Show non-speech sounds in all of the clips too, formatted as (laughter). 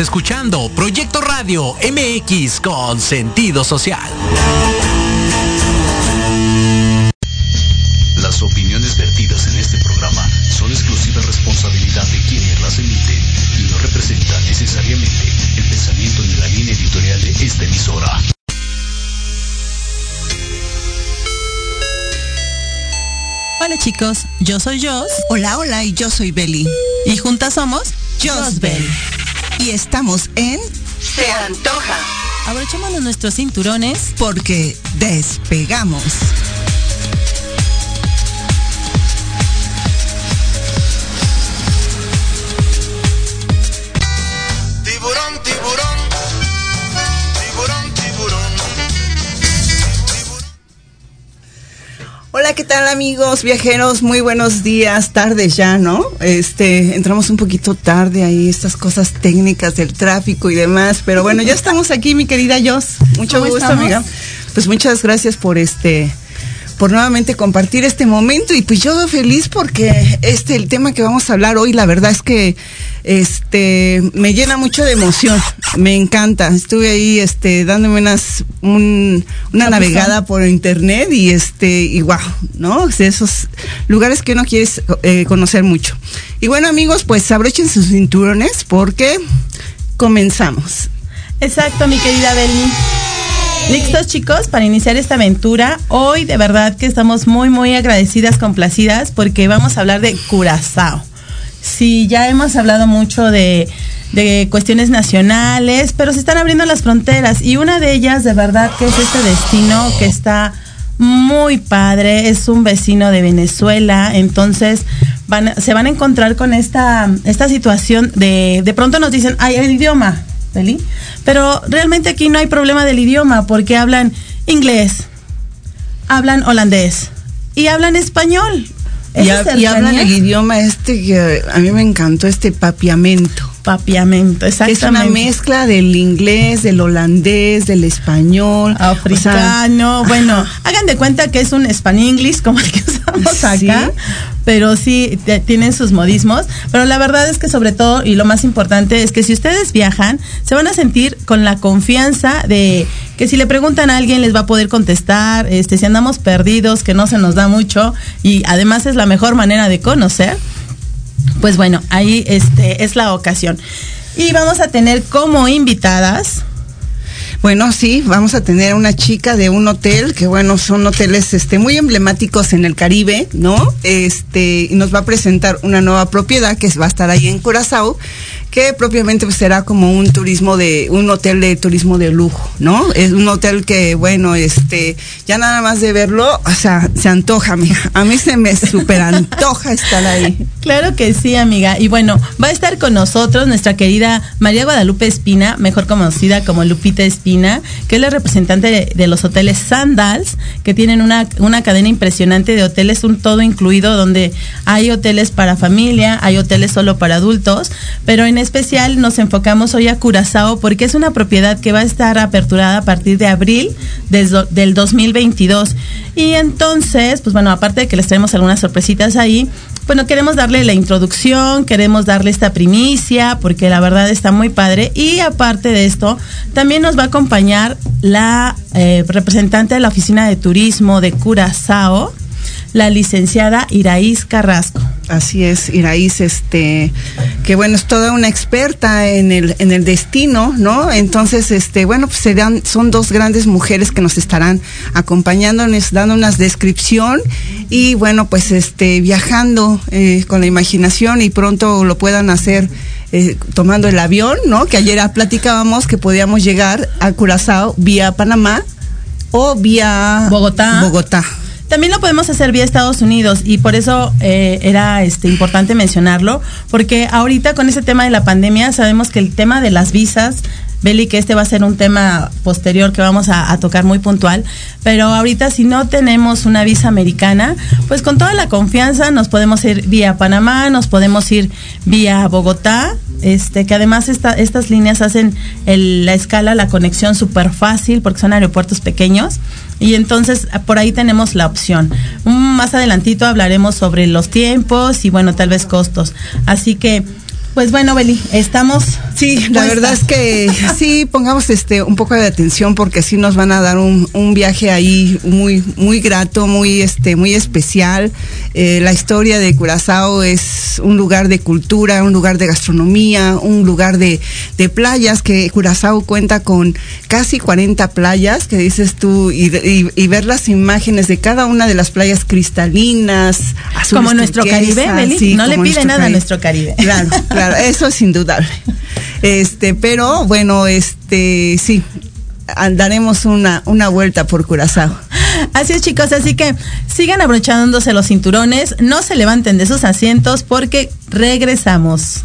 Estás escuchando Proyecto Radio MX con sentido social. Las opiniones vertidas en este programa son exclusiva responsabilidad de quienes las emiten y no representan necesariamente el pensamiento ni la línea editorial de esta emisora. Hola chicos, yo soy Jos. Hola, hola, y yo soy Beli. Y juntas somos Josbel. Y estamos en Se antoja. Abrochémonos nuestros cinturones Porque despegamos. ¿Qué tal amigos viajeros? Muy buenos días, tardes ya, ¿no? Este, entramos un poquito tarde ahí, estas cosas técnicas del tráfico y demás, pero bueno, ya estamos aquí, mi querida Jos. Mucho ¿Cómo gusto, estamos? amiga. Pues muchas gracias por este por nuevamente compartir este momento y pues yo feliz porque este el tema que vamos a hablar hoy la verdad es que este me llena mucho de emoción. Me encanta. Estuve ahí este dándome unas un- una navegada por internet y este y wow no de esos lugares que uno quiere eh, conocer mucho. Y bueno amigos pues abrochen sus cinturones porque comenzamos. Exacto, mi querida Beli. ¿Listos chicos para iniciar esta aventura? Hoy de verdad que estamos muy muy agradecidas, complacidas porque vamos a hablar de Curazao. Sí, ya hemos hablado mucho de, de cuestiones nacionales, pero se están abriendo las fronteras y una de ellas de verdad que es este destino que está muy padre, es un vecino de Venezuela, entonces van, se van a encontrar con esta, esta situación de, de pronto nos dicen, ay, el idioma, Pero realmente aquí no hay problema del idioma porque hablan inglés, hablan holandés y hablan español. y, y hablan el idioma este que a mí me encantó este papiamento papiamento, que es una exactamente. mezcla del inglés, del holandés, del español. africano. o sea, bueno, ajá. hagan de cuenta que es un Spanglish como el que (laughs) usamos Sí. acá, pero sí te- tienen sus modismos. Pero la verdad es que sobre todo, y lo más importante es que si ustedes viajan, se van a sentir con la confianza de que si le preguntan a alguien les va a poder contestar, este, si andamos perdidos, que no se nos da mucho, y además es la mejor manera de conocer pues bueno, ahí este es la ocasión. Y vamos a tener como invitadas Bueno, sí, vamos a tener una chica de un hotel, que bueno, son hoteles este muy emblemáticos en el Caribe, ¿no? Este, y nos va a presentar una nueva propiedad que va a estar ahí en Curazao, que propiamente pues, será como un turismo de, un hotel de turismo de lujo, ¿no? Es un hotel que, bueno, este, ya nada más de verlo, o sea, se antoja, mija. A mí se me super antoja estar ahí. (laughs) Claro que sí, amiga. Y bueno, va a estar con nosotros nuestra querida María Guadalupe Espina, mejor conocida como Lupita Espina, que es la representante de, los hoteles Sandals, que tienen una, una cadena impresionante de hoteles, un todo incluido, donde hay hoteles para familia, hay hoteles solo para adultos, pero en especial nos enfocamos hoy a Curazao porque es una propiedad que va a estar aperturada a partir de abril del 2022. Y entonces, pues bueno, aparte de que les traemos algunas sorpresitas ahí, bueno, queremos darle la introducción, queremos darle esta primicia, porque la verdad está muy padre. Y aparte de esto, también nos va a acompañar la eh, representante de la Oficina de Turismo de Curazao, la licenciada Iraíz Carrasco. Así es, Iraíz, este, que bueno, es toda una experta en el, en el destino, ¿no? Entonces, este, bueno, pues serán, son dos grandes mujeres que nos estarán acompañándonos, dando una descripción y bueno, pues este, viajando eh, con la imaginación y pronto lo puedan hacer eh, tomando el avión, ¿no? Que ayer platicábamos que podíamos llegar a Curazao vía Panamá o vía Bogotá. Bogotá. También lo podemos hacer vía Estados Unidos y por eso eh, era este importante mencionarlo, porque ahorita con ese tema de la pandemia sabemos que el tema de las visas, Beli, que este va a ser un tema posterior que vamos a, tocar muy puntual, pero ahorita si no tenemos una visa americana, pues con toda la confianza nos podemos ir vía Panamá, nos podemos ir vía Bogotá, este que además esta- estas líneas hacen el- la escala, la conexión súper fácil porque son aeropuertos pequeños y entonces por ahí tenemos la opción. Mm, Más adelantito hablaremos sobre los tiempos y bueno, tal vez costos. Así que, pues bueno, Beli, estamos Sí, la verdad es que sí, pongamos este un poco de atención porque sí nos van a dar un, un viaje ahí muy, muy grato, muy este, muy especial. Eh, la historia de Curazao es un lugar de cultura, un lugar de gastronomía, un lugar de, de playas, que Curazao cuenta con casi 40 playas, que dices tú, y, y- y ver las imágenes de cada una de las playas cristalinas, azules Como nuestro Caribe, Meli, sí, no le pide nada a nuestro Caribe. Claro, claro, eso es indudable. Este, pero bueno, este, sí, daremos una, una vuelta por Curazao. Así es, chicos, así que sigan abrochándose los cinturones, no se levanten de sus asientos porque regresamos.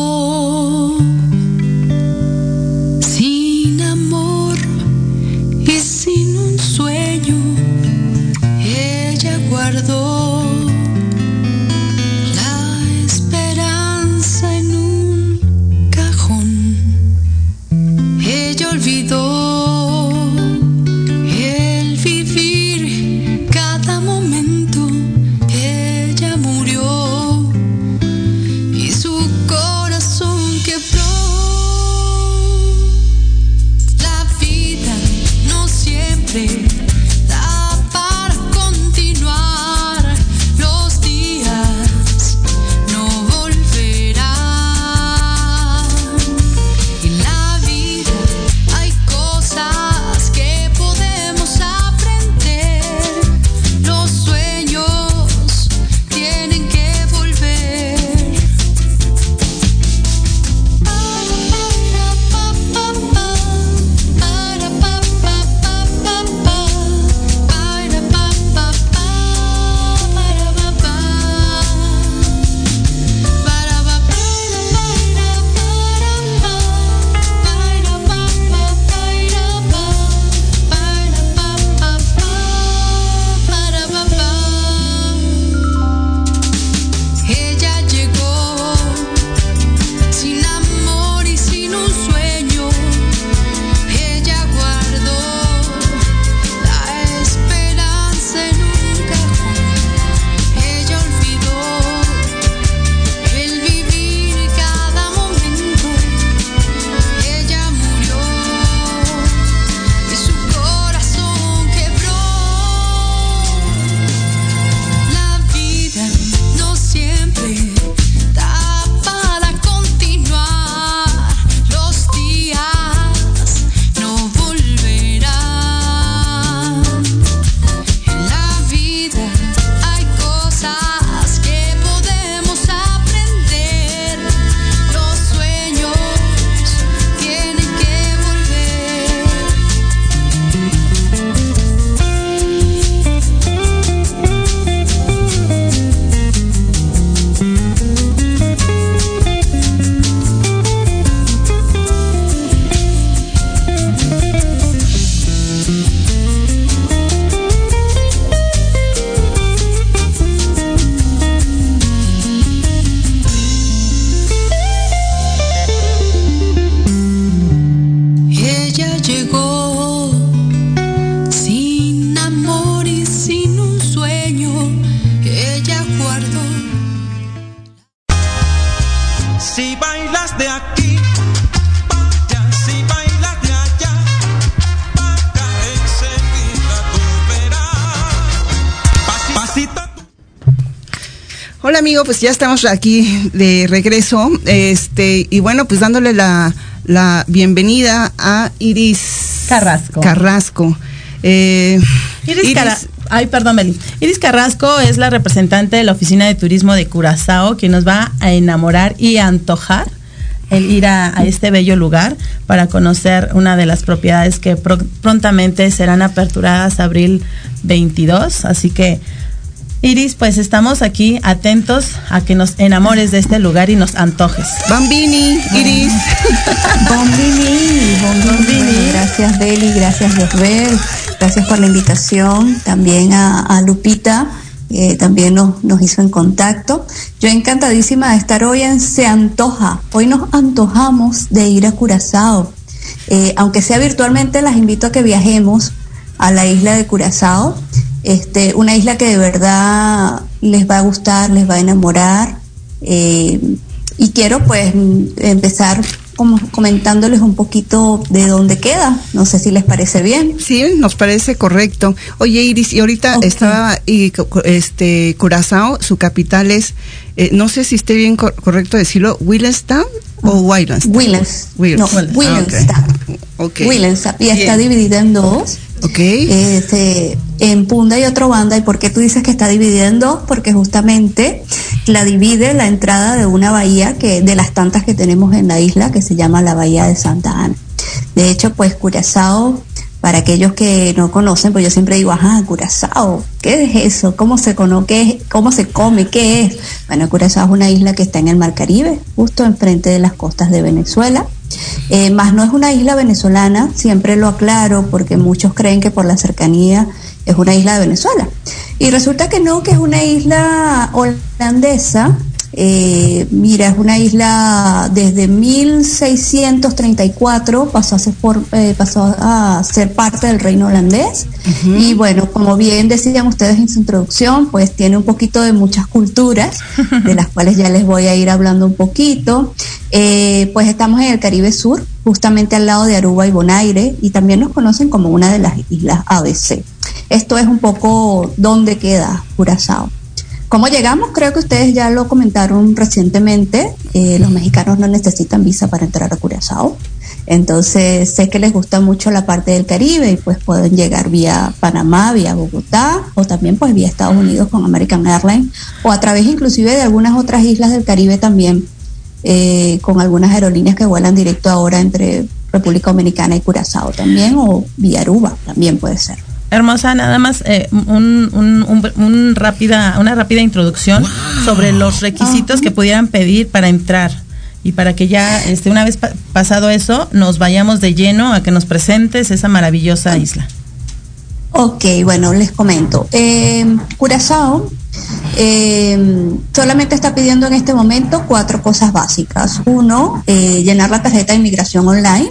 amigo, pues ya estamos aquí de regreso, este, y bueno, pues dándole la, la bienvenida a Iris Carrasco. Carrasco. Eh, Iris, Cara- Ay, perdón, Beli. Iris Carrasco es la representante de la Oficina de Turismo de Curazao, quien nos va a enamorar y a antojar el ir a, a este bello lugar para conocer una de las propiedades que pro- prontamente serán aperturadas abril 22. Así que Iris, pues estamos aquí atentos a que nos enamores de este lugar y nos antojes. Bambini, Iris. (laughs) Bombini, Bombini. Gracias Beli, gracias Josbel, gracias por la invitación. También a, a Lupita, eh, también nos, nos hizo en contacto. Yo encantadísima de estar hoy en Se Antoja. Hoy nos antojamos de ir a Curazao. Eh, aunque sea virtualmente, las invito a que viajemos a la isla de Curazao. Este, una isla que de verdad les va a gustar, les va a enamorar. Eh, y quiero pues empezar como comentándoles un poquito de dónde queda. No sé si les parece bien. Sí, nos parece correcto. Oye, Iris, y ahorita Ok. estaba y, este Curazao, su capital es, eh, no sé si esté bien cor- correcto decirlo, Willemstad o Willemstad. Willens. Will- No, Ah, Willemstad. ok. Willemstad. Y está dividida en dos. Ok. Este, en Punda y otro banda. ¿Y por qué tú dices que está dividida en dos? Porque justamente la divide la entrada de una bahía que de las tantas que tenemos en la isla que se llama la Bahía de Santa Ana. De hecho, pues Curazao, para aquellos que no conocen, pues yo siempre digo, ajá, Curazao, ¿qué es eso? ¿Cómo se conoce? ¿Qué es? ¿Cómo se come? ¿Qué es? Bueno, Curazao es una isla que está en el Mar Caribe, justo enfrente de las costas de Venezuela. Eh, más no es una isla venezolana, siempre lo aclaro porque muchos creen que por la cercanía es una isla de Venezuela. Y resulta que no, que es una isla holandesa. Eh, mira, es una isla desde 1634 pasó a ser, por- eh, pasó a ser parte del reino holandés. Y bueno, como bien decían ustedes en su introducción, pues tiene un poquito de muchas culturas, (laughs) de las cuales ya les voy a ir hablando un poquito. Eh, pues estamos en el Caribe Sur, justamente al lado de Aruba y Bonaire, y también nos conocen como una de las islas ABC. Esto es un poco dónde queda Curazao. ¿Cómo llegamos? Creo que ustedes ya lo comentaron recientemente. eh, los mexicanos no necesitan visa para entrar a Curazao. Entonces sé que les gusta mucho la parte del Caribe y pues pueden llegar vía Panamá, vía Bogotá o también pues vía Estados Unidos con American Airlines o a través inclusive de algunas otras islas del Caribe también eh, con algunas aerolíneas que vuelan directo ahora entre República Dominicana y Curazao también o vía Aruba también puede ser. Hermosa, nada más eh, un, un- un- un rápida, una rápida introducción sobre los requisitos que pudieran pedir para entrar y para que ya este, una vez pa- pasado eso nos vayamos de lleno a que nos presentes esa maravillosa isla. Ok, bueno, les comento. Eh, Curazao eh, solamente está pidiendo en este momento cuatro cosas básicas. Uno, eh, llenar la tarjeta de inmigración online.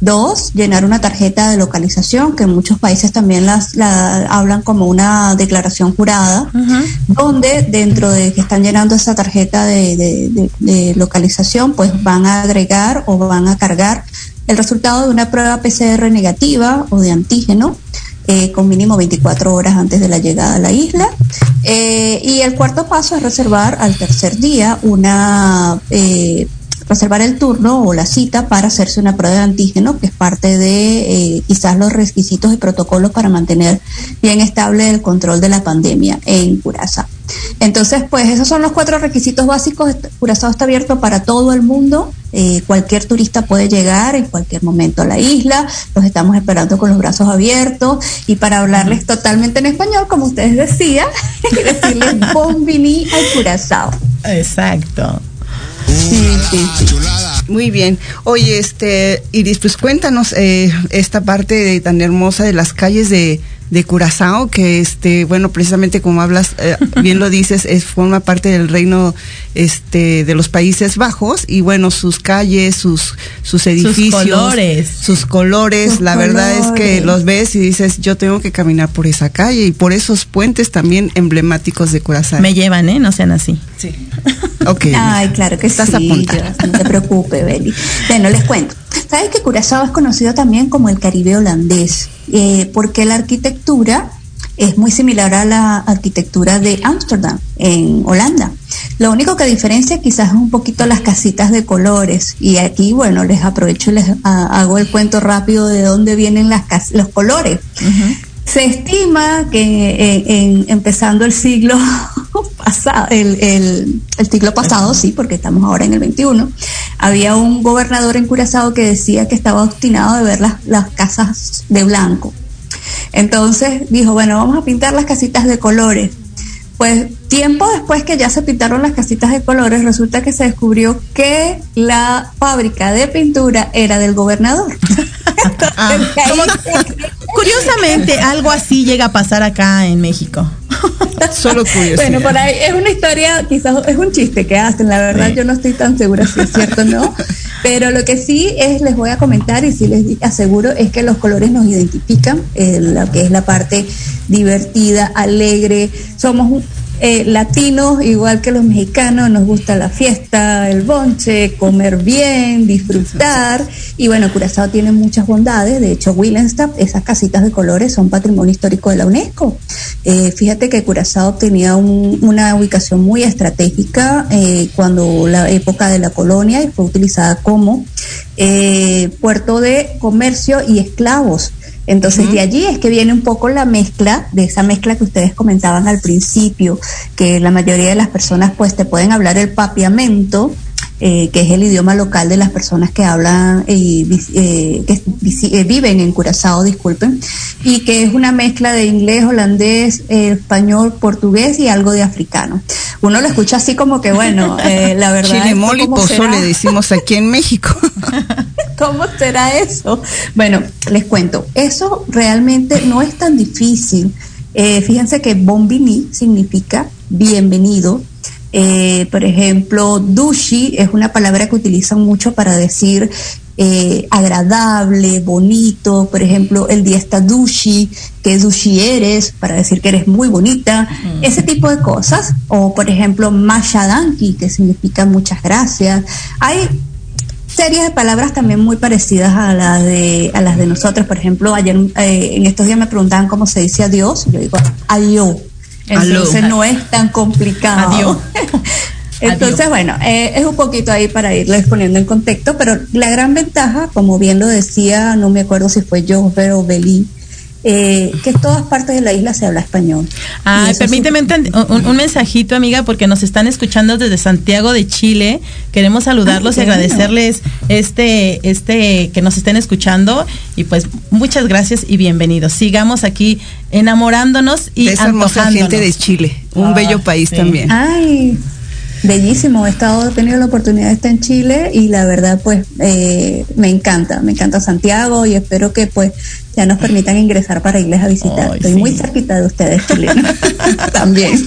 Dos, llenar una tarjeta de localización, que en muchos países también las, la hablan como una declaración jurada, donde dentro de que están llenando esa tarjeta de, de- de- de localización, pues van a agregar o van a cargar el resultado de una prueba PCR negativa o de antígeno eh, con mínimo 24 horas antes de la llegada a la isla. Eh, y el cuarto paso es reservar al tercer día una... eh, reservar el turno o la cita para hacerse una prueba de antígeno, que es parte de eh, quizás los requisitos y protocolos para mantener bien estable el control de la pandemia en Curazao. Entonces, pues esos son los cuatro requisitos básicos. Curazao está abierto para todo el mundo. Eh, cualquier turista puede llegar en cualquier momento a la isla. Los estamos esperando con los brazos abiertos. Y para hablarles totalmente en español, como ustedes decían, (laughs) decirles bon vini al Curazao. Exacto. (laughs) Muy bien. Oye, este, Iris, pues cuéntanos eh, esta parte tan hermosa de las calles de, de Curazao, que este, bueno, precisamente como hablas, eh, (laughs) bien lo dices, es, forma parte del reino este, de los Países Bajos, y bueno, sus calles, sus, sus edificios. colores. Sus colores, Sus la verdad es que colores. los ves y dices, yo tengo que caminar por esa calle, y por esos puentes también emblemáticos de Curazao. Me llevan, ¿eh? No sean así. Sí. Ok. Ay, claro que Estás sí. apuntada. Dios, no te preocupes, Beli. Bueno, les cuento. ¿Sabes que Curazao es conocido también como el Caribe holandés? Eh, porque la arquitectura es muy similar a la arquitectura de Ámsterdam, en Holanda. Lo único que diferencia quizás es un poquito las casitas de colores. Y aquí, bueno, les aprovecho y les hago el cuento rápido de dónde vienen las los colores. Se estima que eh, en- empezando el siglo (laughs) pasado, el, siglo pasado, sí, porque estamos ahora en el 21, había un gobernador en Curazao que decía que estaba obstinado de ver las casas de blanco. Entonces dijo, bueno, vamos a pintar las casitas de colores. Pues tiempo después que ya se pintaron las casitas de colores, resulta que se descubrió que la fábrica de pintura era del gobernador. (laughs) Ah, como- (laughs) curiosamente, algo así llega a pasar acá en México. (laughs) Solo curiosidad. Bueno, por ahí es una historia, quizás es un chiste que hacen, la verdad yo no estoy tan segura si es cierto o no, (laughs) pero lo que sí es, les voy a comentar y sí les aseguro es que los colores nos identifican, eh, lo que es la parte divertida, alegre, somos eh, latinos, igual que los mexicanos, nos gusta la fiesta, el bonche, comer bien, disfrutar. Y bueno, Curazao tiene muchas bondades. De hecho, Willenstap, esas casitas de colores son patrimonio histórico de la UNESCO. Eh, fíjate que Curazao tenía un- una ubicación muy estratégica eh, cuando la época de la colonia y fue utilizada como eh, puerto de comercio y esclavos. Entonces de allí es que viene un poco la mezcla, de esa mezcla que ustedes comentaban al principio, que la mayoría de las personas pues te pueden hablar el papiamento, eh, que es el idioma local de las personas que hablan y vis- eh, que eh, viven en Curazao, disculpen, y que es una mezcla de inglés, holandés, eh, español, portugués y algo de africano. Uno lo escucha así como que bueno, eh, la (laughs) verdad. es que Chile mole y ¿cómo pozole decimos aquí en México. (laughs) ¿Cómo será eso? Bueno, les cuento, eso realmente no es tan difícil. Eh, fíjense que Bombini significa bienvenido. Eh, por ejemplo, dushi es una palabra que utilizan mucho para decir eh, agradable, bonito. Por ejemplo, el día está dushi, que dushi eres, para decir que eres muy bonita. Ese tipo de cosas. O, por ejemplo, mashadanki, que significa muchas gracias. Hay series de palabras también muy parecidas a las de a las de nosotros. Por ejemplo, ayer eh, en estos días me preguntaban cómo se dice adiós. Yo digo adiós. Entonces Aló. no es tan complicado. Adiós. (laughs) Entonces, Adiós. bueno, eh, es un poquito ahí para irles poniendo en contexto, pero la gran ventaja, como bien lo decía, no me acuerdo si fue Josber o Belín, eh, que en todas partes de la isla se habla español. Ay, permíteme un, un- un mensajito, amiga, porque nos están escuchando desde Santiago de Chile. Queremos saludarlos Ay, y bueno. agradecerles este, este, que nos estén escuchando. Y pues muchas gracias y bienvenidos. Sigamos aquí enamorándonos y de esa hermosa gente de Chile. Un Ah, bello país sí. también. Ay, bellísimo. He estado, he tenido la oportunidad de estar en Chile y la verdad, pues, eh, me encanta, me encanta Santiago y espero que, pues, ya nos permitan ingresar para irles a visitar. Estoy sí. muy cerquita de ustedes, chilenos. (laughs) (laughs) También.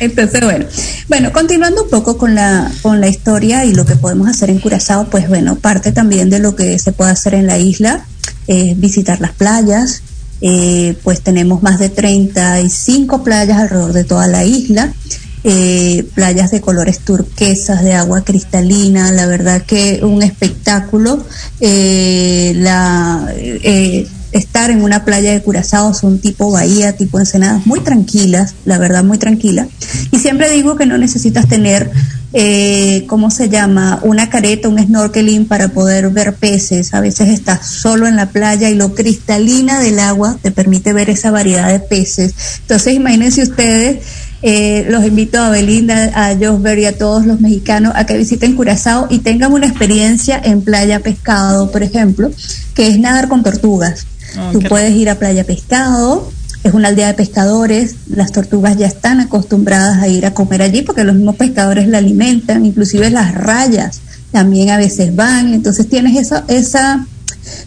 Entonces, bueno, bueno, continuando un poco con la, con la historia y lo que podemos hacer en Curazao, pues, bueno, parte también de lo que se puede hacer en la isla es visitar las playas. Eh, pues tenemos más de 35 playas alrededor de toda la isla eh, playas de colores turquesas, de agua cristalina, la verdad que un espectáculo. eh, la, eh, estar en una playa de Curazao son tipo bahía, tipo ensenadas, muy tranquilas, la verdad muy tranquila. Y siempre digo que no necesitas tener, eh, ¿cómo se llama? Una careta, un snorkeling para poder ver peces. A veces estás solo en la playa y lo cristalina del agua te permite ver esa variedad de peces. Entonces imagínense ustedes eh, los invito a Belinda, a Josber y a todos los mexicanos a que visiten Curazao y tengan una experiencia en Playa Pescado, por ejemplo, que es nadar con tortugas. Oh, Tú puedes ir a Playa Pescado, es una aldea de pescadores, las tortugas ya están acostumbradas a ir a comer allí porque los mismos pescadores la alimentan, inclusive las rayas también a veces van, entonces tienes esa, esa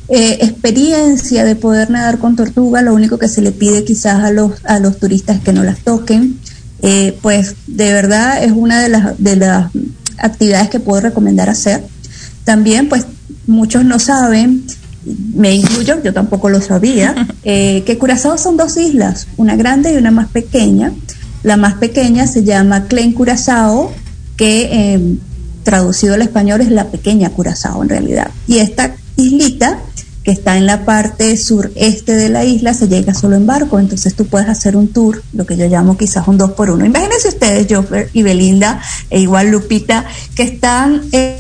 eh, experiencia de poder nadar con tortuga, lo único que se le pide quizás a los, a los turistas es que no las toquen. Eh, pues de verdad es una de las, de las actividades que puedo recomendar hacer. También, pues muchos no saben, me incluyo, yo tampoco lo sabía, (laughs) eh, que Curazao son dos islas, una grande y una más pequeña. La más pequeña se llama Clen Curazao, que eh, traducido al español es la pequeña Curazao en realidad. Y esta islita que está en la parte sureste de la isla, se llega solo en barco, entonces tú puedes hacer un tour, lo que yo llamo quizás un dos por uno. Imagínense ustedes, Joffer y Belinda, e igual Lupita, que están en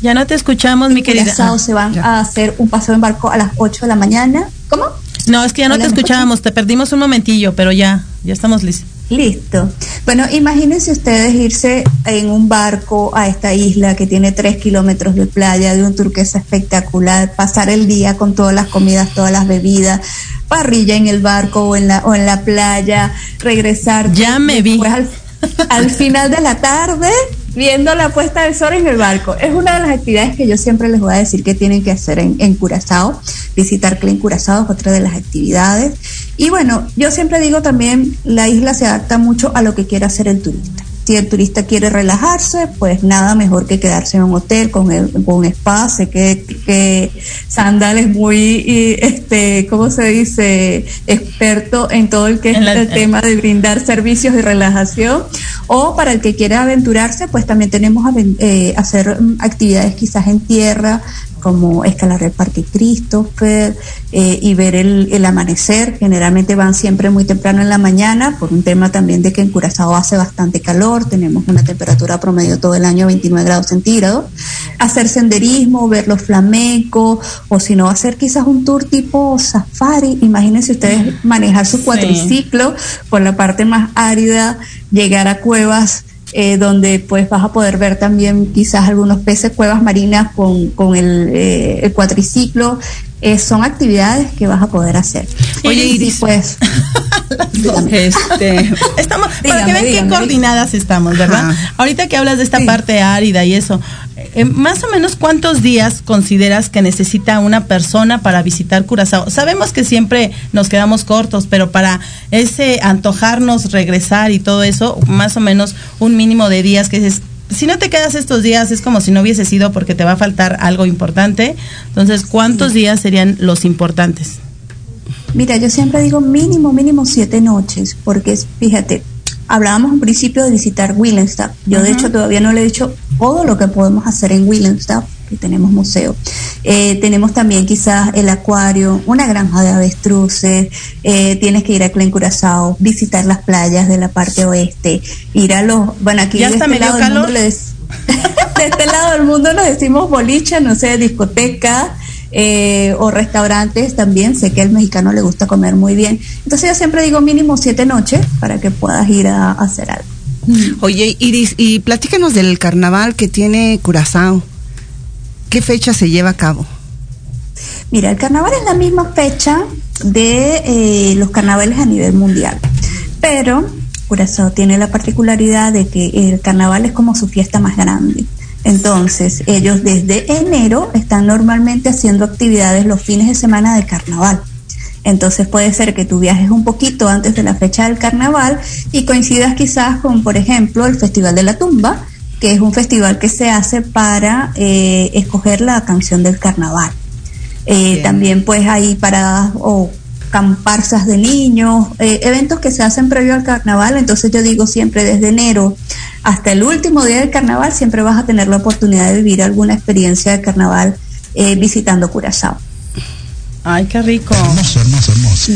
Ya no te escuchamos, mi querida. Ah, se van ya. a hacer un paseo en barco a las 8 de la mañana. ¿Cómo? No, es que ya no Hola, te ¿me escuchábamos, te perdimos un momentillo, pero ya, ya estamos listos. Listo. Bueno, imagínense ustedes irse en un barco a esta isla que tiene tres kilómetros de playa, de un turquesa espectacular, pasar el día con todas las comidas, todas las bebidas, parrilla en el barco o en la, o en la playa, regresar. Ya me vi. al (laughs) final de la tarde, viendo la puesta del sol en el barco. Es una de las actividades que yo siempre les voy a decir que tienen que hacer en, en Curazao. Visitar Clen Curazao es otra de las actividades. Y bueno, yo siempre digo también, la isla se adapta mucho a lo que quiera hacer el turista. Si el turista quiere relajarse, pues nada mejor que quedarse en un hotel con, el, con un spa. Sé que, que Sandal es muy, y, este, ¿cómo se dice? Experto en todo el que es el tema de brindar servicios de relajación. O para el que quiera aventurarse, pues también tenemos eh, hacer mm, actividades quizás en tierra, como escalar el Parque Christopher eh, y ver el, el amanecer. Generalmente van siempre muy temprano en la mañana, por un tema también de que en Curazao hace bastante calor, tenemos una temperatura promedio todo el año 29 grados centígrados. Hacer senderismo, ver los flamencos, o si no, hacer quizás un tour tipo safari. Imagínense ustedes manejar su Sí. cuatriciclo por la parte más árida, llegar a cuevas eh, donde pues vas a poder ver también quizás algunos peces, cuevas marinas con, con el, eh, el cuatriciclo. Eh, son actividades que vas a poder hacer. Oye, Y pues. (laughs) Este, estamos, para Dígame, que vean qué dígame. coordinadas estamos, ¿verdad? Ajá. Ahorita que hablas de esta Sí. parte árida y eso, eh, más o menos cuántos días consideras que necesita una persona para visitar Curazao. Sabemos que siempre nos quedamos cortos, pero para ese antojarnos, regresar y todo eso, más o menos un mínimo de días que dices, si no te quedas estos días es como si no hubieses ido porque te va a faltar algo importante. Entonces, ¿cuántos días serían los importantes? Mira, yo siempre digo mínimo, mínimo siete noches, porque fíjate, hablábamos un principio de visitar Willemstad. Yo de hecho todavía no le he dicho todo lo que podemos hacer en Willemstad, que tenemos museo. Eh, tenemos también quizás el acuario, una granja de avestruces, eh, tienes que ir a Clen Curazao, visitar las playas de la parte oeste, ir a los, bueno aquí Ya de hasta este lado del mundo les- (laughs) de este lado del mundo nos decimos boliche, no sé, discoteca eh, o restaurantes también. Sé que al mexicano le gusta comer muy bien. Entonces yo siempre digo mínimo siete noches para que puedas ir a, a hacer algo. Oye, Iris, y platícanos del carnaval que tiene Curazao. ¿Qué fecha se lleva a cabo? Mira, el carnaval es la misma fecha de eh, los carnavales a nivel mundial, pero Curazao tiene la particularidad de que el carnaval es como su fiesta más grande. Entonces, ellos desde enero están normalmente haciendo actividades los fines de semana de carnaval. Entonces puede ser que tú viajes un poquito antes de la fecha del carnaval y coincidas quizás con, por ejemplo, el Festival de la Tumba, que es un festival que se hace para eh, escoger la canción del carnaval. Eh, también pues hay paradas o camparsas de niños, eh, eventos que se hacen previo al carnaval, entonces yo digo siempre desde enero hasta el último día del carnaval siempre vas a tener la oportunidad de vivir alguna experiencia de carnaval eh, visitando Curazao. Ay, qué rico. Hermoso, hermoso, hermoso.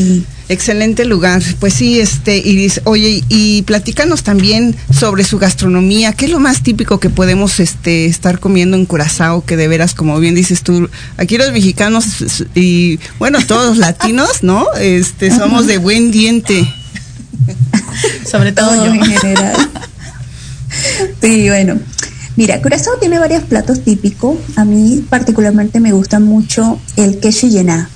Excelente lugar. Pues sí, este Iris, oye, y platícanos también sobre su gastronomía. ¿Qué es lo más típico que podemos este estar comiendo en Curazao? Que de veras, como bien dices tú, aquí los mexicanos y bueno, todos los (laughs) latinos, ¿no? Este, somos de buen diente. Sobre todo Todo yo. en general. (laughs) sí, bueno. Mira, Curazao tiene varios platos típicos. A mí particularmente me gusta mucho el queso llená,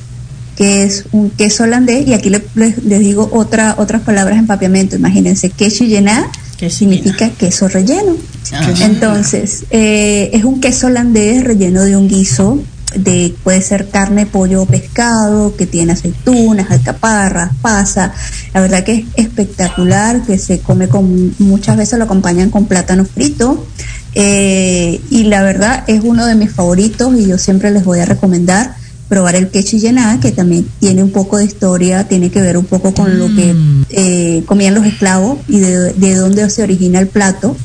que es un queso holandés, y aquí le- les, les digo otra, otras palabras en papiamento. Imagínense, queso llená significa queso relleno. Ah. Entonces, eh, es un queso holandés relleno de un guiso de puede ser carne, pollo o pescado, que tiene aceitunas, alcaparras, pasa. La verdad que es espectacular, que se come con muchas veces lo acompañan con plátano frito. eh, y la verdad es uno de mis favoritos y yo siempre les voy a recomendar probar el quechi llená, que también tiene un poco de historia, tiene que ver un poco con lo que eh, comían los esclavos y de, de dónde se origina el plato.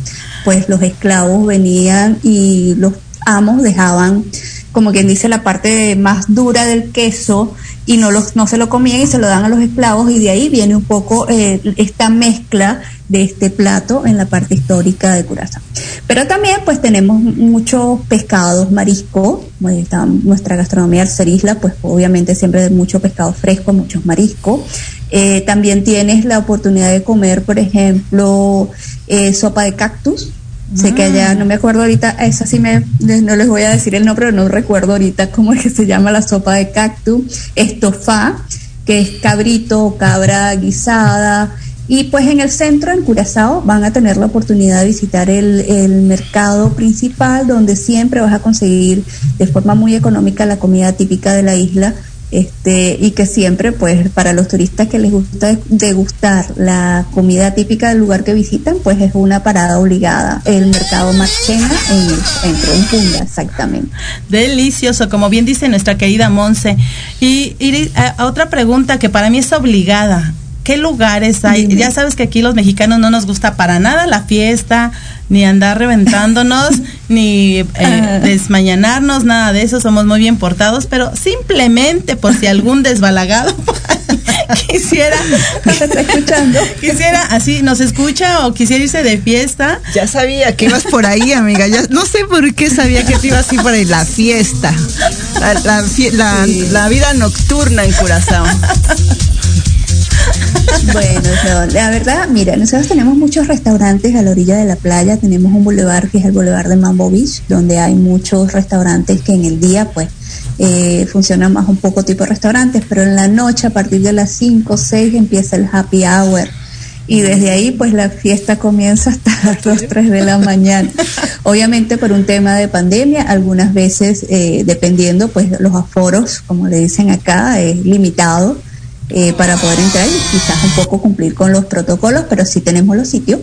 Pues los esclavos venían y los amos dejaban, como quien dice, la parte más dura del queso y no, los, no se lo comían y se lo dan a los esclavos y de ahí viene un poco eh, esta mezcla de este plato en la parte histórica de Curazao. Pero también pues tenemos muchos pescados, está nuestra gastronomía arcerisla, pues obviamente siempre de mucho pescado fresco, muchos mariscos. Eh, también tienes la oportunidad de comer, por ejemplo, eh, sopa de cactus. Sé que allá, no me acuerdo ahorita, esa sí me, no les voy a decir el nombre, pero no recuerdo ahorita cómo es que se llama la sopa de cactus, estofá, que es cabrito o cabra guisada. Y pues en el centro, en Curazao, van a tener la oportunidad de visitar el, el mercado principal, donde siempre vas a conseguir de forma muy económica la comida típica de la isla este, y que siempre, pues, para los turistas que les gusta degustar la comida típica del lugar que visitan, pues es una parada obligada. El mercado Marchena en el centro, en Punda, exactamente. Delicioso, como bien dice nuestra querida Monse. Y, y a, a otra pregunta que para mí es obligada. ¿Qué lugares hay? Dime. Ya sabes que aquí los mexicanos no nos gusta para nada la fiesta, ni andar reventándonos, (laughs) ni eh, Ah. desmañanarnos, nada de eso. Somos muy bien portados, pero simplemente por si algún desbalagado (laughs) quisiera, (laughs) ¿Te está escuchando? quisiera así, nos escucha o quisiera irse de fiesta. Ya sabía que ibas por ahí, amiga. Ya, no sé por qué sabía que te ibas así por ahí. La fiesta. La, la fie- la- la vida nocturna en Curazao. Bueno, no, la verdad, mira, nosotros tenemos muchos restaurantes a la orilla de la playa, tenemos un bulevar que es el bulevar de Mambo Beach, donde hay muchos restaurantes que en el día pues eh, funcionan más un poco tipo restaurantes, pero en la noche a partir de las 5 o 6 empieza el happy hour. Y desde ahí, pues la fiesta comienza hasta (laughs) las 2, 3 de la mañana. Obviamente, por un tema de pandemia, algunas veces, eh, dependiendo, pues los aforos, como le dicen acá, es limitado eh, para poder entrar y quizás un poco cumplir con los protocolos, pero sí tenemos los sitios.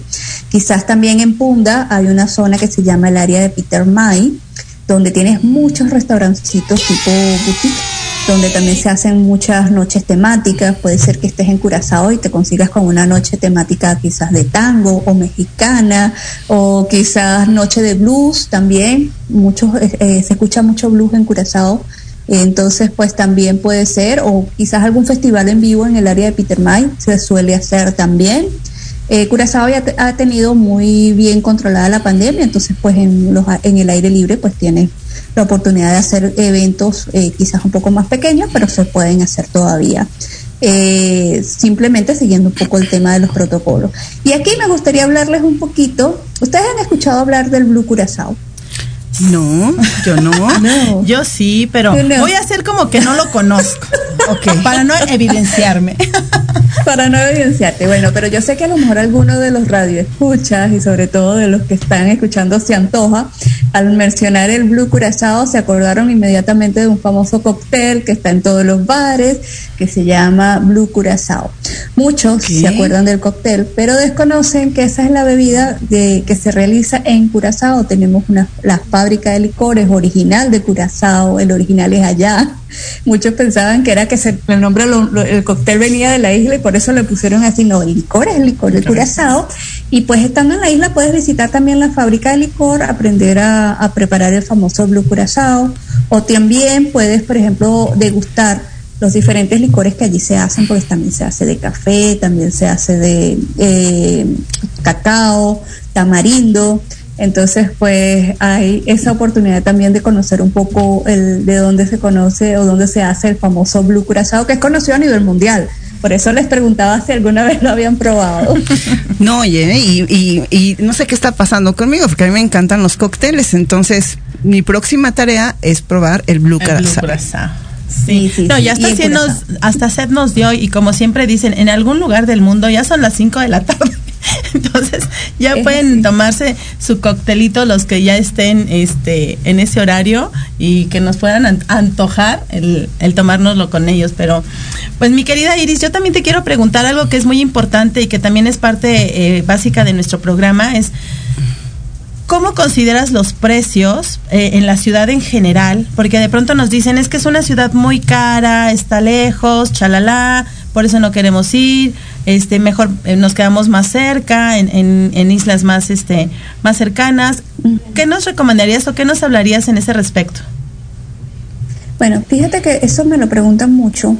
Quizás también en Punda hay una zona que se llama el área de Peter May, donde tienes muchos restaurancitos tipo boutique, donde también se hacen muchas noches temáticas. Puede ser que estés en Curazao y te consigas con una noche temática quizás de tango o mexicana, o quizás noche de blues también. Muchos, eh, eh, se escucha mucho blues en Curazao. Entonces, pues también puede ser, o quizás algún festival en vivo en el área de Peter May se suele hacer también. Eh, Curazao ya ha tenido muy bien controlada la pandemia, entonces pues en, los, en el aire libre pues tienes la oportunidad de hacer eventos eh, quizás un poco más pequeños, pero se pueden hacer todavía. Eh, simplemente siguiendo un poco el tema de los protocolos. Y aquí me gustaría hablarles un poquito. ¿Ustedes han escuchado hablar del Blue Curazao? No, yo no. (laughs) No. Yo sí, pero no. voy a hacer como que no lo conozco. (laughs) Ok. Para no evidenciarme. (laughs) Para no evidenciarte, bueno, pero yo sé que a lo mejor algunos de los radioescuchas y sobre todo de los que están escuchando se antoja, al mencionar el Blue Curazao se acordaron inmediatamente de un famoso cóctel que está en todos los bares, que se llama Blue Curazao. Muchos ¿Qué? se acuerdan del cóctel, pero desconocen que esa es la bebida de, que se realiza en Curazao. Tenemos una, la fábrica de licores original de Curazao, el original es allá. (laughs) Muchos pensaban que era que se- el nombre, lo- lo- el cóctel venía de la isla y por eso le pusieron así, no, el licor es el licor de Curazao. Y pues estando en la isla puedes visitar también la fábrica de licor, aprender a, a preparar el famoso Blue Curazao. O también puedes, por ejemplo, degustar los diferentes licores que allí se hacen, porque también se hace de café, también se hace de eh, cacao, tamarindo. Entonces, pues hay esa oportunidad también de conocer un poco el, de dónde se conoce o dónde se hace el famoso Blue Curazao, que es conocido a nivel mundial. Por eso les preguntaba si alguna (laughs) vez lo habían probado. (laughs) No, oye, y, y, y no sé qué está pasando conmigo, porque a mí me encantan los cócteles. Entonces, mi próxima tarea es probar el Blue El Blue Curazao. Sí. Sí, sí, no, sí, ya hasta sí Curazao. hasta sed nos dio y como siempre dicen, en algún lugar del mundo ya son las 5 de la tarde. (laughs) Entonces, ya Es pueden así. tomarse su coctelito los que ya estén este en ese horario y que nos puedan an- antojar el, el tomárnoslo con ellos. Pero, pues mi querida Iris, yo también te quiero preguntar algo que es muy importante y que también es parte eh, básica de nuestro programa, es ¿Cómo consideras los precios eh, en la ciudad en general? Porque de pronto nos dicen es que es una ciudad muy cara, está lejos, chalala, por eso no queremos ir, este, mejor eh, nos quedamos más cerca, en, en, en islas más, este, más cercanas. ¿Qué nos recomendarías o qué nos hablarías en ese respecto? Bueno, fíjate que eso me lo preguntan mucho.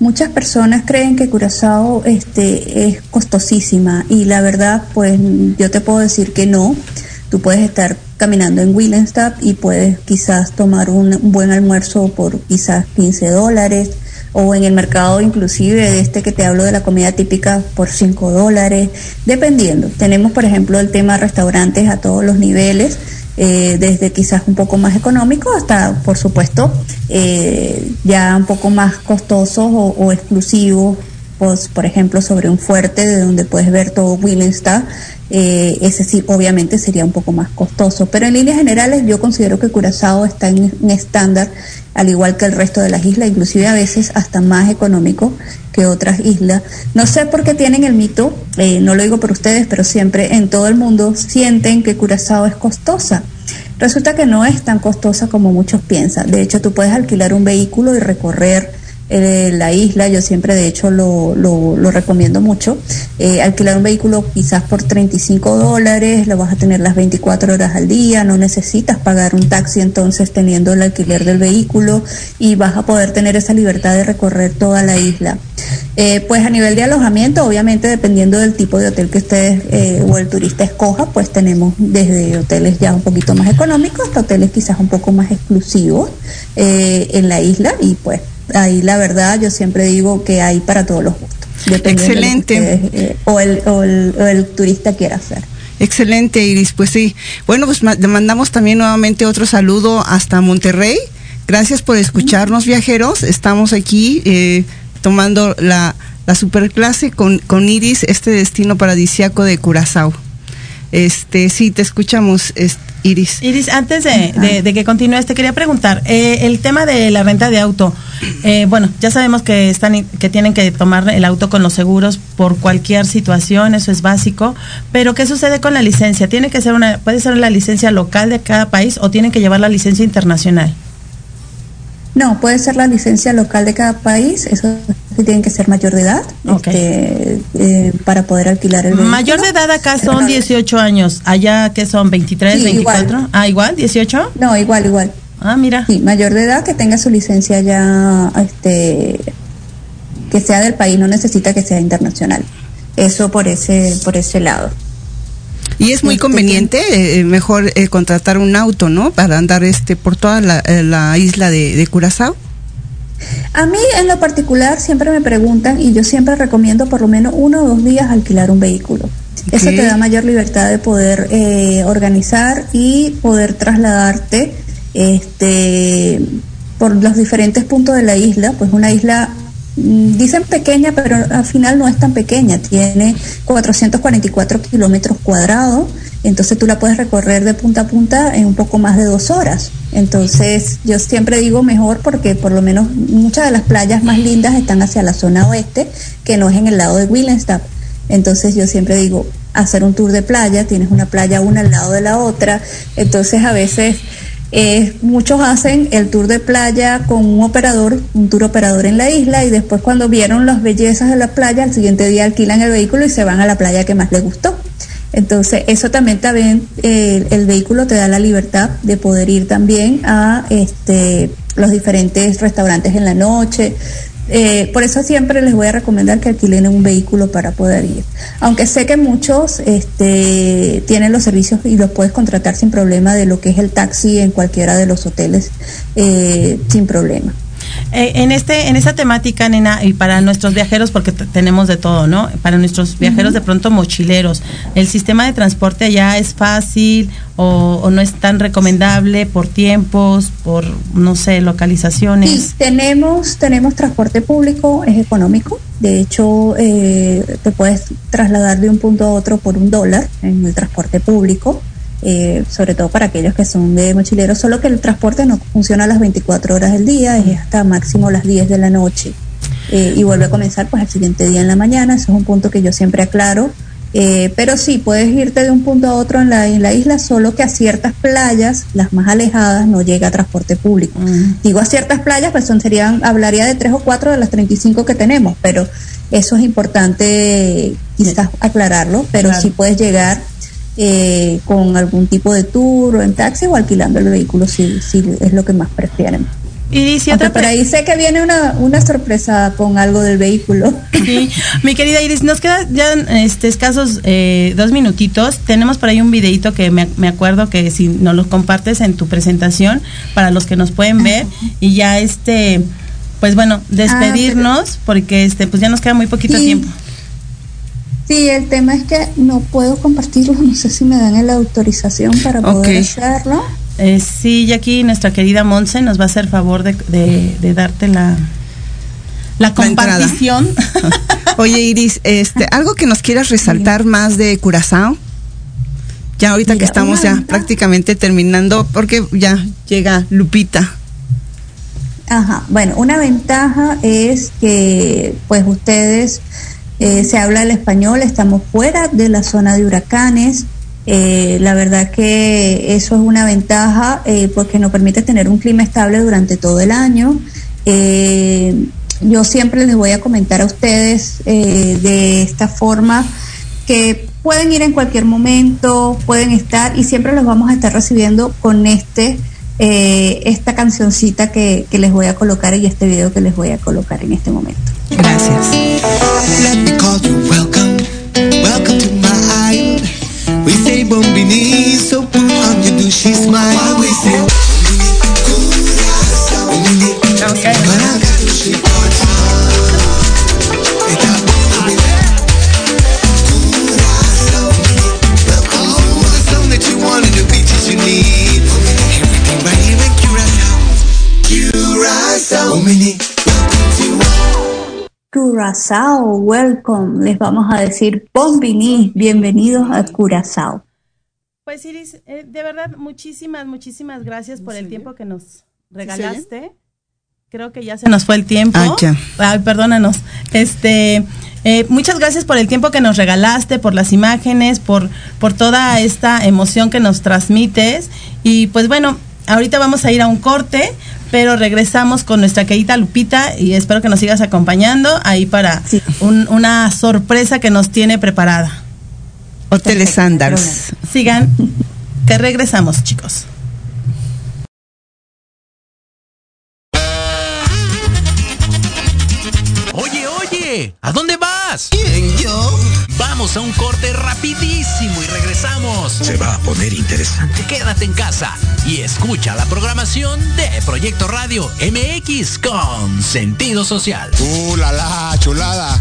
Muchas personas creen que Curazao este, es costosísima y la verdad, pues yo te puedo decir que no. Tú puedes estar caminando en Willemstad y puedes quizás tomar un, un buen almuerzo por quizás 15 dólares o en el mercado inclusive de este que te hablo de la comida típica por 5 dólares, dependiendo. Tenemos por ejemplo el tema restaurantes a todos los niveles eh, desde quizás un poco más económico hasta, por supuesto, eh, ya un poco más costosos o, o exclusivos, pues, por ejemplo, sobre un fuerte de donde puedes ver todo Willemstad, eh, ese sí, obviamente sería un poco más costoso. Pero en líneas generales yo considero que Curazao está en un estándar, al igual que el resto de las islas, inclusive a veces hasta más económico que otras islas. No sé por qué tienen el mito, eh, no lo digo por ustedes, pero siempre en todo el mundo sienten que Curazao es costosa. Resulta que no es tan costosa como muchos piensan. De hecho, tú puedes alquilar un vehículo y recorrer la isla, yo siempre de hecho lo recomiendo mucho. Eh, alquilar un vehículo quizás por 35 dólares, lo vas a tener las 24 horas al día, no necesitas pagar un taxi entonces teniendo el alquiler del vehículo y vas a poder tener esa libertad de recorrer toda la isla. Eh, pues a nivel de alojamiento, obviamente dependiendo del tipo de hotel que ustedes eh, o el turista escoja, pues tenemos desde hoteles ya un poquito más económicos hasta hoteles quizás un poco más exclusivos eh, en la isla y pues ahí la verdad yo siempre digo que hay para todos los gustos. de Excelente. ustedes, eh, o, el, o, el, o el turista quiera hacer. Excelente, Iris. Pues sí. Bueno, pues le mandamos también nuevamente otro saludo hasta Monterrey. Gracias por escucharnos, viajeros. Estamos aquí eh, tomando la, la superclase con, con Iris, este destino paradisiaco de Curazao. Este, sí, te escuchamos, es- Iris. Iris, antes de, de- de que continúes, te quería preguntar, eh, el tema de la renta de auto, eh, bueno, ya sabemos que están que tienen que tomar el auto con los seguros por cualquier situación, eso es básico, pero ¿qué sucede con la licencia? ¿Tiene que ser una, puede ser la licencia local de cada país o tienen que llevar la licencia internacional? No, puede ser la licencia local de cada país, eso sí tienen que ser mayor de edad este, eh, para poder alquilar el vehículo. Mayor de edad acá son Pero- 18 años, allá que son 23, Sí, 24. igual. Ah, igual, 18. No, igual, igual. Ah, mira. Sí, mayor de edad que tenga su licencia ya, este, que sea del país, no necesita que sea internacional. Eso por ese, por ese lado. Y es muy Este, conveniente, eh, mejor eh, contratar un auto, ¿no? Para andar este por toda la, eh, la isla de, de Curazao. A mí en lo particular siempre me preguntan y yo siempre recomiendo por lo menos uno o dos días alquilar un vehículo. Eso te da mayor libertad de poder eh, organizar y poder trasladarte este, por los diferentes puntos de la isla. Pues una isla, dicen pequeña, pero al final no es tan pequeña. Tiene 444 kilómetros cuadrados. Entonces tú la puedes recorrer de punta a punta en un poco más de dos horas. Entonces yo siempre digo mejor porque por lo menos muchas de las playas más lindas están hacia la zona oeste, que no es en el lado de Willemstad. Entonces yo siempre digo, hacer un tour de playa, tienes una playa una al lado de la otra, entonces a veces eh, muchos hacen el tour de playa con un operador, un tour operador en la isla y después cuando vieron las bellezas de la playa, al siguiente día alquilan el vehículo y se van a la playa que más les gustó. Entonces, eso también, también eh, el vehículo te da la libertad de poder ir también a este, los diferentes restaurantes en la noche. Eh, por eso siempre les voy a recomendar que alquilen un vehículo para poder ir. Aunque sé que muchos este, tienen los servicios y los puedes contratar sin problema de lo que es el taxi en cualquiera de los hoteles eh, sin problema. Eh, en este en esta temática, nena, y para nuestros viajeros, porque tenemos de todo, ¿no? Para nuestros viajeros de pronto mochileros, ¿el sistema de transporte allá es fácil o, o no es tan recomendable por tiempos, por, no sé, Sí, localizaciones? tenemos, tenemos transporte público, es económico. De hecho, eh, te puedes trasladar de un punto a otro por un dólar en el transporte público, eh, sobre todo para aquellos que son de mochileros, solo que el transporte no funciona a las 24 horas del día, es hasta máximo las 10 de la noche. Eh, y vuelve a comenzar pues al siguiente día en la mañana, eso es un punto que yo siempre aclaro. Eh, pero sí, puedes irte de un punto a otro en la, en la isla, solo que a ciertas playas, las más alejadas, no llega transporte público. Mm. Digo a ciertas playas, pues son, serían, hablaría de tres o cuatro de las 35 que tenemos, pero eso es importante quizás aclararlo, pero Claro. sí puedes llegar eh, con algún tipo de tour o en taxi o alquilando el vehículo si, si es lo que más prefieren. Y dice Aunque otra por ahí sé que viene una, una sorpresa con algo del vehículo. Sí, (laughs) mi querida Iris, nos quedan ya este, escasos eh, dos minutitos. Tenemos por ahí un videito que me, me acuerdo que si nos lo compartes en tu presentación para los que nos pueden ver y ya este, pues bueno, despedirnos porque este, pues ya nos queda muy poquito Sí. tiempo. Sí, el tema es que no puedo compartirlo, (laughs) no sé si me dan la autorización para poder Ok. hacerlo. Eh, sí, y aquí nuestra querida Monse nos va a hacer favor de, de- de darte la, la compartición. (laughs) Oye, Iris, este, algo que nos quieras resaltar más de Curazao. Ya ahorita que estamos ya prácticamente terminando, porque ya llega Lupita. Ajá, bueno, una ventaja es que pues ustedes eh, se habla el español, estamos fuera de la zona de huracanes. eh, la verdad que eso es una ventaja eh, porque nos permite tener un clima estable durante todo el año. Yo siempre les voy a comentar a ustedes de esta forma que pueden ir en cualquier momento, pueden estar y siempre los vamos a estar recibiendo con este esta cancioncita que les voy a colocar y este video que les voy a colocar en este momento. Gracias. Let me call you welcome, welcome to my island. We say bombini, so put on your douchey smile. While we say bombini, Curazao, welcome. Les vamos a decir Bombini, bienvenidos a Curazao. Pues Iris, eh, de verdad, muchísimas, muchísimas gracias por el tiempo que nos regalaste. Creo que ya se nos fue el tiempo. Ah, ya. Ay, perdónanos. Este, eh, muchas gracias por el tiempo que nos regalaste, por las imágenes, por, por toda esta emoción que nos transmites. Y pues bueno, ahorita vamos a ir a un corte, pero regresamos con nuestra querida Lupita y espero que nos sigas acompañando ahí para Sí. un- una sorpresa que nos tiene preparada. Hoteles Sandals. Sigan, que regresamos, chicos. Oye, oye, ¿a dónde vas? ¿Quién, yo? Vamos a un corte rapidísimo y regresamos. Se va a poner interesante. Quédate en casa y escucha la programación de Proyecto Radio MX con sentido social. ¡Uh, la, la, chulada!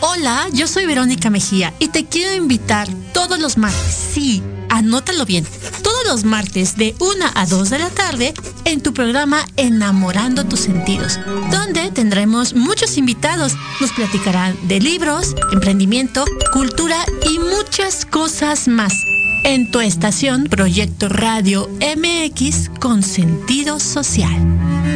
Hola, yo soy Verónica Mejía y te quiero invitar todos los martes, sí, anótalo bien, todos los martes de 1 a 2 de la tarde en tu programa Enamorando tus sentidos, donde tendremos muchos invitados. Nos platicarán de libros, emprendimiento, cultura y muchas cosas más. En tu estación Proyecto Radio MX con sentido social.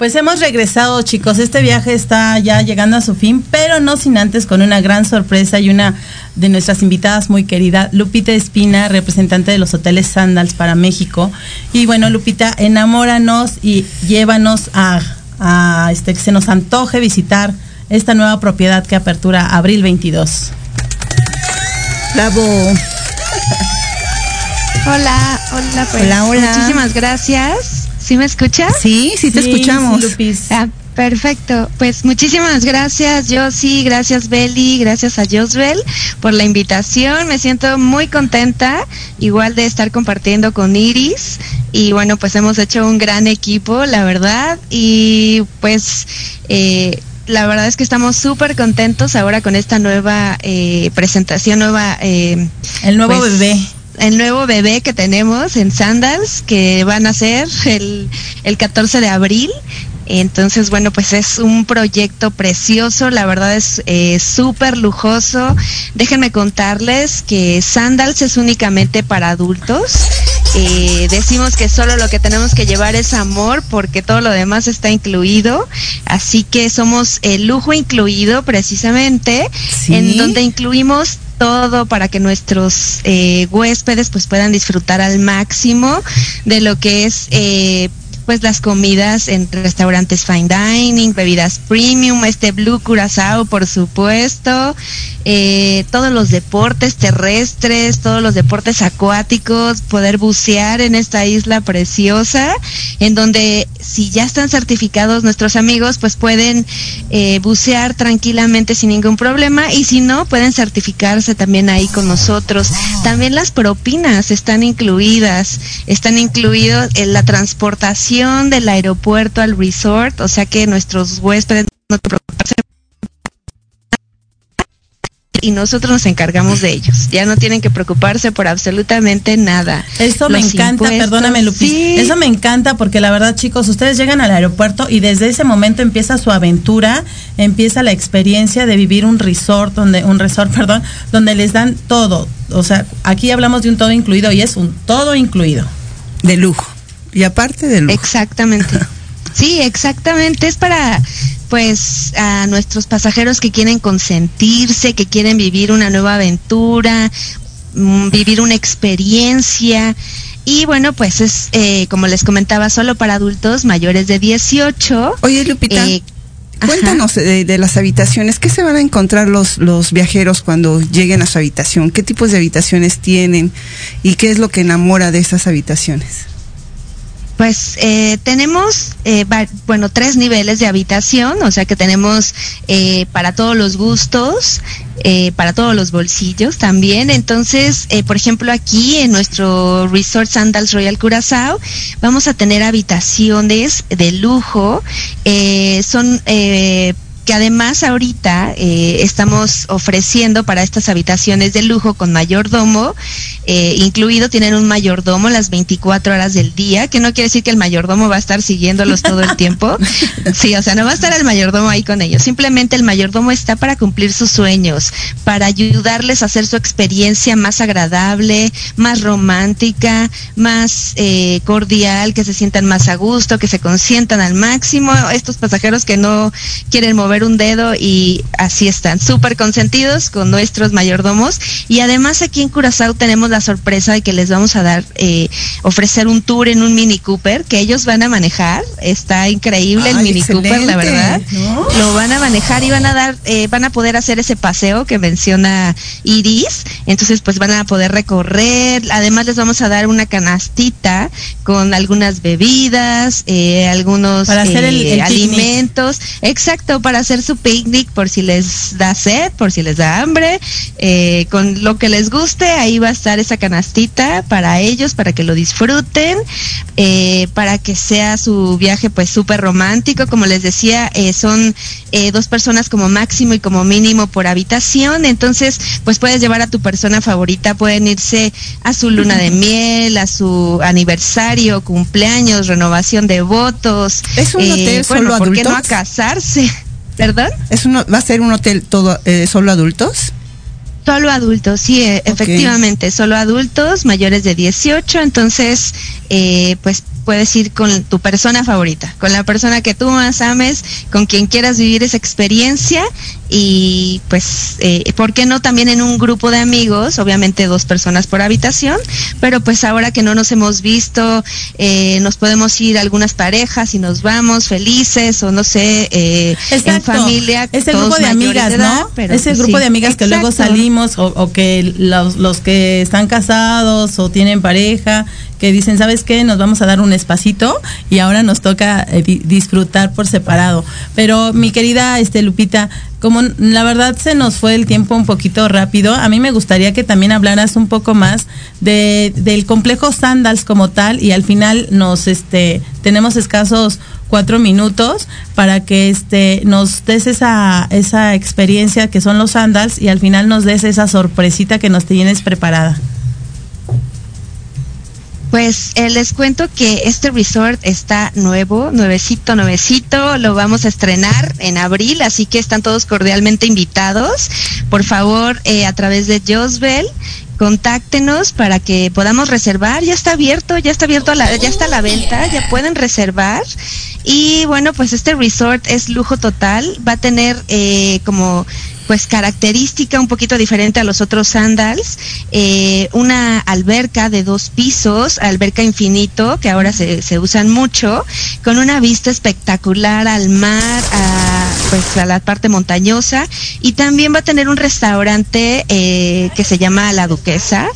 Pues hemos regresado, chicos. Este viaje está ya llegando a su fin, pero no sin antes con una gran sorpresa y una de nuestras invitadas muy querida, Lupita Espina, representante de los hoteles Sandals para México. Y bueno, Lupita, enamóranos y llévanos a, a este que se nos antoje visitar esta nueva propiedad que apertura abril 22. Bravo. Hola, hola, pues, Hola, hola. Muchísimas gracias. ¿Sí me escuchas? Sí, sí te escuchamos. Ah, perfecto. Pues muchísimas gracias, Josie, gracias Beli, gracias a Josbel por la invitación. Me siento muy contenta, igual de estar compartiendo con Iris. Y bueno, pues hemos hecho un gran equipo, la verdad. Y pues eh, la verdad es que estamos súper contentos ahora con esta nueva eh, presentación, nueva... eh, El nuevo pues, bebé. El nuevo bebé que tenemos en Sandals, que van a ser el, el 14 de abril. Entonces, bueno, pues es un proyecto precioso, la verdad es eh, súper lujoso. Déjenme contarles que Sandals es únicamente para adultos. Eh, decimos que solo lo que tenemos que llevar es amor porque todo lo demás está incluido. Así que somos el lujo incluido precisamente, Sí. en donde incluimos todo para que nuestros eh, huéspedes pues puedan disfrutar al máximo de lo que es eh, pues las comidas en restaurantes fine dining, bebidas premium, este Blue Curazao por supuesto, eh, todos los deportes terrestres, todos los deportes acuáticos, poder bucear en esta isla preciosa, en donde si ya están certificados nuestros amigos, pues pueden eh, bucear tranquilamente sin ningún problema y si no, pueden certificarse también ahí con nosotros. También las propinas están incluidas, están incluidos en la transportación del aeropuerto al resort, o sea que nuestros huéspedes no te y nosotros nos encargamos de ellos. Ya no tienen que preocuparse por absolutamente nada. Eso me encanta, perdóname Lupi. sí. Eso me encanta porque la verdad, chicos, ustedes llegan al aeropuerto y desde ese momento empieza su aventura, empieza la experiencia de vivir un resort donde un resort, (laughs) perdón, donde les dan todo. O sea, aquí hablamos de un todo incluido y es un todo incluido. De lujo. Y aparte de lujo. Exactamente. (laughs) Sí, exactamente. Es para, pues, a nuestros pasajeros que quieren consentirse, que quieren vivir una nueva aventura, mm, vivir una experiencia. Y bueno, pues es, eh, como les comentaba, solo para adultos mayores de 18. Oye, Lupita, Eh, cuéntanos de, de las habitaciones. ¿Qué se van a encontrar los, los viajeros cuando lleguen a su habitación? ¿Qué tipos de habitaciones tienen? ¿Y qué es lo que enamora de esas habitaciones? Pues eh, tenemos, eh, bueno, tres niveles de habitación, o sea que tenemos eh, para todos los gustos, eh, para todos los bolsillos también. Entonces, eh, por ejemplo, aquí en nuestro Resort Sandals Royal Curazao vamos a tener habitaciones de lujo, eh, son... que además ahorita eh, estamos ofreciendo para estas habitaciones de lujo con mayordomo, eh, incluido tienen un mayordomo las 24 horas del día, que no quiere decir que el mayordomo va a estar siguiéndolos todo el tiempo. (laughs) Sí, o sea, no va a estar el mayordomo ahí con ellos. Simplemente el mayordomo está para cumplir sus sueños, para ayudarles a hacer su experiencia más agradable, más romántica, más eh, cordial, que se sientan más a gusto, que se consientan al máximo. Estos pasajeros que no quieren mover un dedo y así están, súper consentidos con nuestros mayordomos. Y además aquí en Curazao tenemos la sorpresa de que les vamos a dar, eh, ofrecer un tour en un Mini Cooper que ellos van a manejar. Está increíble el Mini Cooper, la verdad. ¿no? Lo van a manejar y van a dar, eh, van a poder hacer ese paseo que menciona Iris. Entonces, pues van a poder recorrer. Además, les vamos a dar una canastita con algunas bebidas, eh, algunos Para hacer el- eh, el alimentos. Exacto, para hacer su picnic por si les da sed, por si les da hambre. eh, con lo que les guste, ahí va a estar esa canastita para ellos, para que lo disfruten, eh, para que sea su viaje pues súper romántico. Como les decía, eh, son eh, dos personas como máximo y como mínimo por habitación. Entonces, pues puedes llevar a tu persona favorita, pueden irse a su luna de (laughs) miel, a su aniversario, cumpleaños, renovación de votos. ¿Es un eh, hotel bueno, solo ¿por qué no a casarse? ¿Perdón? ¿Es uno, ¿Va a ser un hotel todo eh, solo adultos? Solo adultos, sí, e- efectivamente, solo adultos mayores de 18, entonces, eh, pues puedes ir con tu persona favorita, con la persona que tú más ames, con quien quieras vivir esa experiencia y pues, eh, ¿por qué no también en un grupo de amigos? Obviamente dos personas por habitación, pero pues ahora que no nos hemos visto, eh, nos podemos ir algunas parejas y nos vamos felices o no sé, eh, en familia. Ese todos grupo de amigas, edad, ¿no? pero, Ese pues, grupo sí. de amigas que luego salimos o, o que los, los que están casados o tienen pareja que dicen, ¿sabes qué? Nos vamos a dar un espacito y ahora nos toca eh, di- disfrutar por separado. Pero mi querida este Lupita, como la verdad se nos fue el tiempo un poquito rápido, a mí me gustaría que también hablaras un poco más de, del complejo Sandals como tal y al final nos este tenemos escasos cuatro minutos para que este nos des esa esa experiencia que son los sandals y al final nos des esa sorpresita que nos tienes preparada. Pues eh, les cuento que este resort está nuevo, nuevecito, nuevecito. Lo vamos a estrenar en abril, así que están todos cordialmente invitados. Por favor, eh, a través de Josbel, contáctenos para que podamos reservar. Ya está abierto, ya está abierto, a la, ya está a la venta, ya pueden reservar. Y bueno, pues este resort es lujo total. Va a tener eh, como pues característica un poquito diferente a los otros sandals, eh, una alberca de dos pisos, alberca infinito, que ahora se, se usan mucho, con una vista espectacular al mar, a, pues a la parte montañosa, y también va a tener un restaurante eh, que se llama La Duquesa,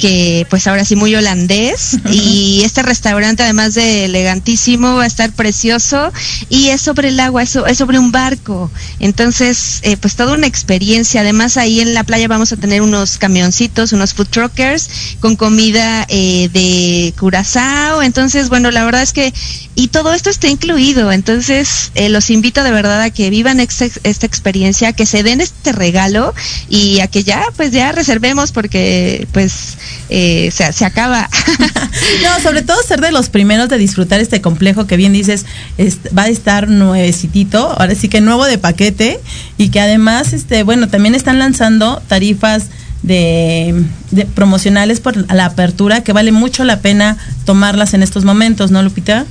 que pues ahora sí muy holandés, y este restaurante además de elegantísimo va a estar precioso, y es sobre el agua, es, es sobre un barco, entonces eh, pues toda una experiencia. Además ahí en la playa vamos a tener unos camioncitos, unos food truckers con comida eh, de Curazao. Entonces, bueno, la verdad es que y todo esto está incluido. Entonces, eh, los invito de verdad a que vivan esta, esta experiencia, que se den este regalo y a que ya, pues ya reservemos porque pues eh, se, se acaba. (laughs) No, sobre todo ser de los primeros de disfrutar este complejo que bien dices, es- va a estar nuevecitito, ahora sí que nuevo de paquete y que además, este, bueno, también están lanzando tarifas de, de promocionales por la apertura que vale mucho la pena tomarlas en estos momentos, ¿no, Lupita?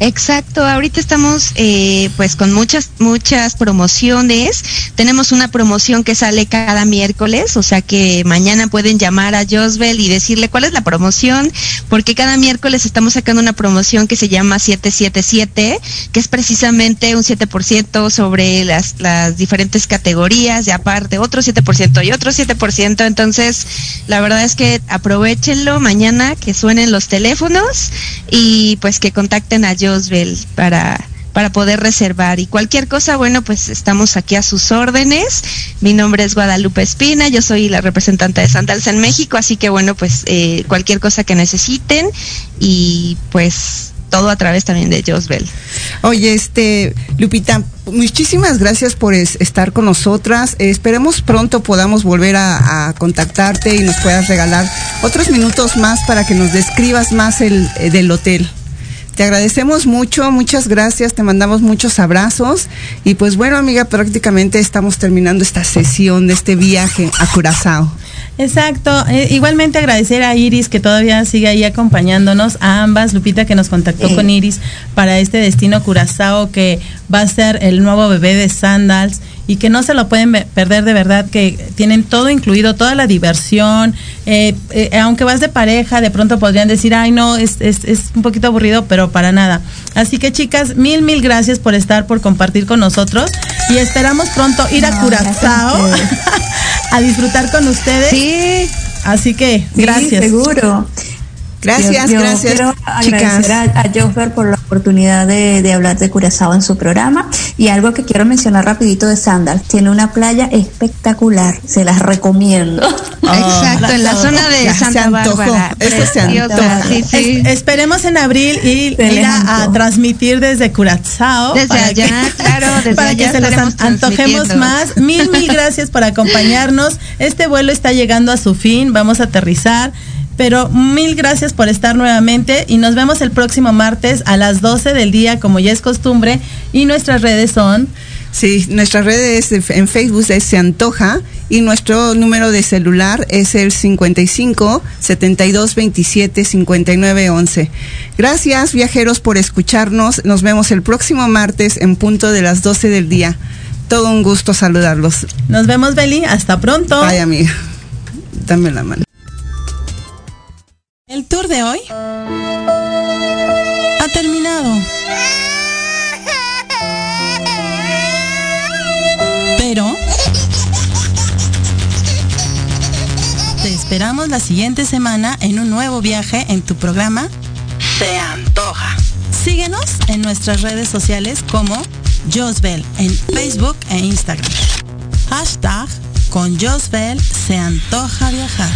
Exacto, ahorita estamos eh, pues con muchas muchas promociones. Tenemos una promoción que sale cada miércoles, o sea que mañana pueden llamar a Josbel y decirle cuál es la promoción, porque cada miércoles estamos sacando una promoción que se llama 777, que es precisamente un 7% sobre las, las diferentes categorías y aparte otro 7% y otro 7%. Entonces, la verdad es que aprovechenlo mañana que suenen los teléfonos y pues que contacten a Josbel para para poder reservar y cualquier cosa, bueno, pues estamos aquí a sus órdenes. Mi nombre es Guadalupe Espina, yo soy la representante de Sandals en México, así que bueno, pues eh, cualquier cosa que necesiten y pues todo a través también de Josbel. Oye, este, Lupita, muchísimas gracias por es- estar con nosotras. Eh, esperemos pronto podamos volver a, a contactarte y nos puedas regalar otros minutos más para que nos describas más el eh, del hotel. Te agradecemos mucho, muchas gracias, te mandamos muchos abrazos y pues bueno amiga, prácticamente estamos terminando esta sesión de este viaje a Curazao. Exacto. Eh, igualmente agradecer a Iris que todavía sigue ahí acompañándonos, a ambas, Lupita que nos contactó con Iris para este destino Curazao que va a ser el nuevo bebé de Sandals y que no se lo pueden perder de verdad, que tienen todo incluido, toda la diversión, eh, eh, aunque vas de pareja, de pronto podrían decir, ay no, es, es, es un poquito aburrido, pero para nada. Así que chicas, mil, mil gracias por estar, por compartir con nosotros y esperamos pronto ir a No, gracias a Curazao (laughs) a disfrutar con ustedes. Sí. Así que, Sí, gracias. seguro. Gracias, Yo- yo gracias, Quiero chicas. agradecer a, a Joffer por la oportunidad de, de hablar de Curazao en su programa. Y algo que quiero mencionar rapidito de Sandals. Tiene una playa espectacular. Se las recomiendo. (laughs) Exacto, en la zona de se Santa antojó, Bárbara. eso se sí, sí. Es- esperemos en abril y Se ir a, a transmitir desde Curazao. Desde para allá, que- claro, desde para allá que se los antojemos más. Mil, mil gracias por acompañarnos. Este vuelo está llegando a su fin. Vamos a aterrizar. Pero mil gracias por estar nuevamente y nos vemos el próximo martes a las 12 del día, como ya es costumbre. Y nuestras redes son Sí, nuestras redes de- en Facebook es Se Antoja y nuestro número de celular es el 55 72 27 59 11. Gracias viajeros por escucharnos. Nos vemos el próximo martes en punto de las 12 del día. Todo un gusto saludarlos. Nos vemos, Beli. Hasta pronto. Bye, amiga. Dame la mano. El tour de hoy ha terminado. Pero te esperamos la siguiente semana en un nuevo viaje en tu programa Se Antoja. Síguenos en nuestras redes sociales como Josbel en Facebook e Instagram. Hashtag con Josbel se antoja viajar.